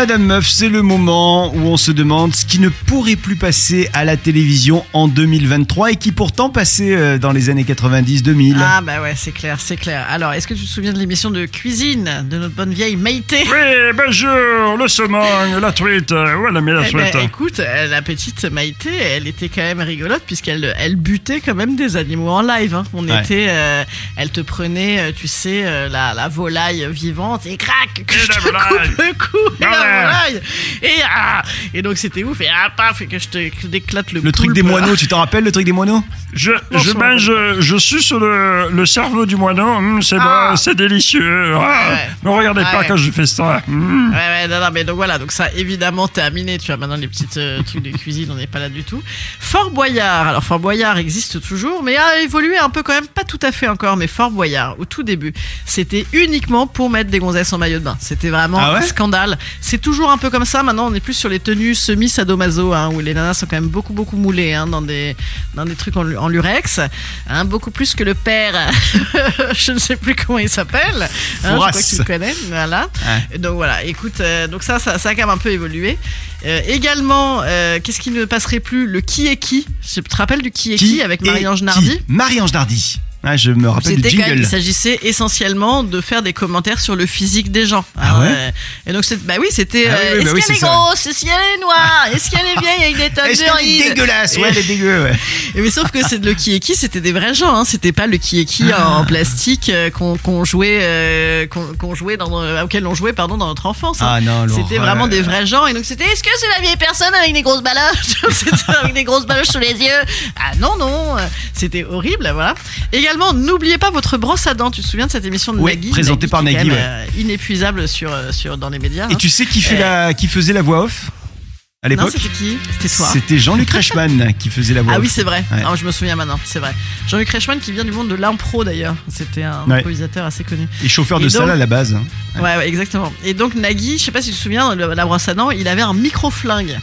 Madame Meuf, c'est le moment où on se demande ce qui ne pourrait plus passer à la télévision en 2023 et qui pourtant passait euh, dans les années 90-2000. Ah bah ouais, c'est clair, c'est clair. Alors, est-ce que tu te souviens de l'émission de cuisine de notre bonne vieille Maïté Oui, bonjour, le saumon, la truite, ouais, la meilleure Eh ben, truite? écoute, euh, la petite Maïté, elle était quand même rigolote puisqu'elle elle butait quand même des animaux en live. hein. On Ouais. était, euh, elle te prenait, tu sais, la, la volaille vivante et crac, que Et je la te volaille. coupe le cou, et Ah la Et, ah, et donc c'était ouf, et ah, paf, et que je te déclate le Le truc poulpe. des moineaux, tu t'en rappelles le truc des moineaux? Je, Non, je mange, euh, je suce le, le cerveau du moineau, hum, c'est Ah. bon, c'est délicieux. Ah, Ouais. Ne regardez Ah pas ouais. quand je fais ça. hum. Ouais, ouais, non, non, mais donc voilà, donc ça évidemment terminé, tu vois, maintenant les petites euh, trucs de cuisine, on n'est pas là du tout. Fort Boyard, alors Fort Boyard existe toujours, mais a évolué un peu quand même, pas tout à fait encore, mais Fort Boyard, au tout début, c'était uniquement pour mettre des gonzesses en maillot de bain. C'était vraiment Ah ouais? un scandale. C'est toujours un peu comme ça, maintenant on est plus sur les tenues semi-sadomaso, hein, où les nanas sont quand même beaucoup, beaucoup moulées hein, dans, des, dans des trucs en, lu- en lurex, hein, beaucoup plus que le père, je ne sais plus comment il s'appelle, je crois que tu le connais, voilà. Ouais. Donc voilà, écoute, euh, donc ça, ça, ça a quand même un peu évolué. Euh, également, euh, qu'est-ce qui ne passerait plus? Le qui est qui Tu te rappelles du qui est qui, avec est Marie-Ange qui? Nardi Marie-Ange Nardi. Ah, je me rappelle du c'était quand même, jingle. il s'agissait essentiellement de faire des commentaires sur le physique des gens. Ah ouais euh, Et donc, c'est- bah oui, c'était. Ah euh, oui, bah est-ce oui, qu'elle est c'est ça. grosse? Est-ce qu'elle est noire? Est-ce qu'elle est vieille? Avec des tonnes Est-ce qu'elle est dégueulasse? Ouais, elle est dégueu, ouais. Et Mais sauf que c'est le qui est qui, c'était des vrais gens, hein. c'était pas le qui est qui en plastique euh, qu'on jouait, qu'on jouait dans, auquel on jouait pardon dans notre enfance. hein. Ah non, C'était vraiment des vrais gens et donc c'était est-ce que c'est la vieille personne avec des grosses baloches? Avec des grosses baloches sous les yeux Ah non non, c'était horrible voilà. Également n'oubliez pas votre brosse à dents. Tu te souviens de cette émission de Oui, Nagui présentée par qui est quand Nagui, même, euh, inépuisable sur euh, sur dans les médias. Et hein. tu sais qui, fait Euh, la, qui faisait la voix off à l'époque c'était qui? C'était toi. C'était Jean-Luc Reichmann qui faisait la voix Ah off. oui, c'est vrai. Ouais. Ah, je me souviens maintenant, c'est vrai. Jean-Luc Reichmann qui vient du monde de l'impro d'ailleurs. C'était un Ouais. improvisateur assez connu. Et chauffeur Et de donc- salle à la base. hein. Ouais. ouais, exactement. Et donc Nagui, je sais pas si tu te souviens, la brosse à dents, il avait un micro-flingue.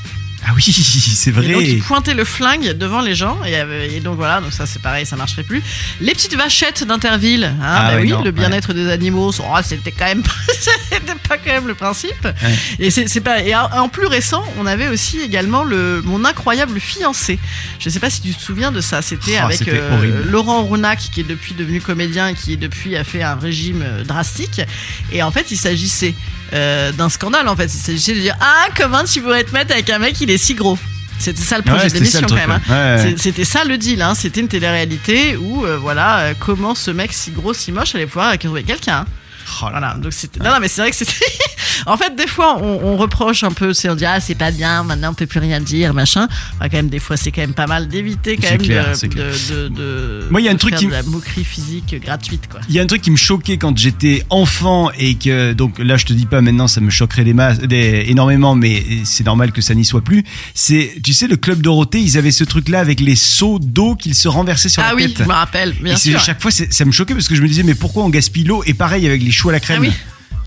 Ah oui, c'est Et donc vrai. il pointait le flingue devant les gens. Et, euh, et donc voilà, donc ça c'est pareil, ça marcherait plus. Les petites vachettes d'Interville. Hein, Ah bah ouais, oui, non, le bien-être des animaux, oh, c'était quand même, c'était pas quand même le principe. Et c'est pas. Et en, plus récent, on avait aussi également le mon incroyable fiancé. Je sais pas si tu te souviens de ça. C'était Oh, avec euh. Laurent Rounac qui est depuis devenu comédien, qui depuis a fait un régime euh, drastique. Et en fait, il s'agissait euh, d'un scandale. En fait, il s'agissait de dire ah comment tu pourrais te mettre avec un mec il est si gros? C'était ça le projet Ouais, de l'émission quand même. hein. ouais. Ouais, C'était ça le deal, hein. c'était une télé-réalité où euh, voilà euh, comment ce mec si gros, si moche allait pouvoir trouver quelqu'un. Oh là Voilà, donc c'était. Non, non, mais c'est vrai que c'était. En fait, des fois, on, on reproche un peu, c'est on dit ah c'est pas bien, maintenant on peut plus rien dire, machin. Enfin, quand même, des fois, c'est quand même pas mal d'éviter quand même clair, de, de, de- de- Moi, il y a un truc qui de la moquerie physique gratuite, quoi. Il y a un truc qui me choquait quand j'étais enfant et que donc là je te dis pas maintenant ça me choquerait des masses, des, énormément mais c'est normal que ça n'y soit plus. C'est tu sais le club Dorothée ils avaient ce truc là avec les seaux d'eau qu'ils se renversaient sur Ah la oui, tête. je me rappelle, bien et sûr. chaque fois ça me choquait parce que je me disais mais pourquoi on gaspille l'eau? Et pareil avec les choux à la crème. Ah oui.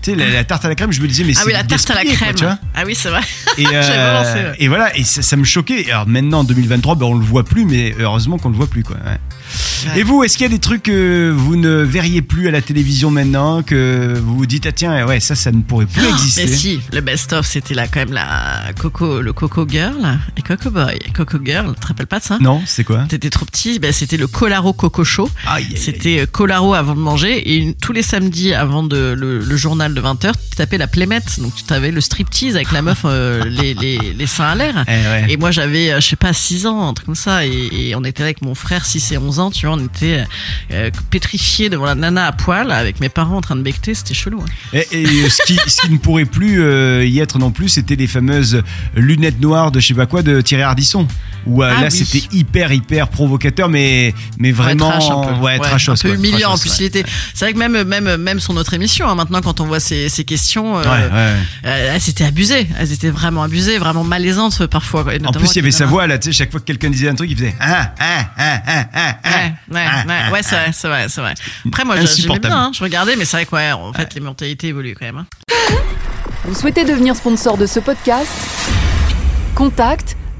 Tu sais la, la tarte à la crème je me disais mais Ah c'est oui, la tarte à la quoi, crème. tu vois. ah oui, c'est vrai. Et, euh, J'avais pas pensé, ouais. et voilà, et ça, ça me choquait. Alors maintenant, en 2023, ben, on le voit plus, mais heureusement qu'on le voit plus. Quoi. ouais. Et vous, est-ce qu'il y a des trucs que vous ne verriez plus à la télévision maintenant, que vous vous dites, ah tiens, ouais, ça, ça ne pourrait plus exister Mais si, le best-of, c'était là quand même la Coco, le Coco Girl et Coco Boy. Coco Girl, tu te rappelles pas de ça? Non, c'est quoi? T'étais trop petit, ben, c'était le Colaro Coco Show. C'était euh, Colaro avant de manger et une- tous les samedis avant de, le, le journal de 20h, tu tapais la plémette. Donc tu avais le striptease avec la meuf euh, les, les, les seins à l'air. Eh ouais. Et moi j'avais, euh, je sais pas, 6 ans, un truc comme ça. Et, et on était avec mon frère, 6 et 11 ans, tu vois, on était euh, pétrifiés devant la nana à poil avec mes parents en train de becter, c'était chelou. hein. Et, euh, ce, qui, ce qui ne pourrait plus euh, y être non plus, c'était les fameuses lunettes noires de je sais pas quoi de Thierry Ardisson. Où euh, Ah là, oui. c'était hyper, hyper provocateur, mais, mais vraiment. ouais, trash un peu, ouais, trashos, un peu quoi, humiliant. En plus, ouais. il était. C'est vrai que même même même sur notre émission, hein, maintenant, quand on voit ces, ces questions, euh, Ouais, ouais. euh, elles étaient abusées. Elles étaient vraiment abusées, vraiment malaisantes parfois. quoi. En plus, il y avait sa voix là, tu sais, chaque fois que quelqu'un disait un truc, il faisait ah, ah, ah, ah, ah, ah, Ouais, ouais, ah, ouais, ah, ouais, c'est vrai, c'est vrai, c'est vrai. Après, moi, j'a- j'aimais bien, hein, je regardais, mais c'est vrai que, ouais, en fait, les mentalités évoluent quand même. hein. Vous souhaitez devenir sponsor de ce podcast? Contact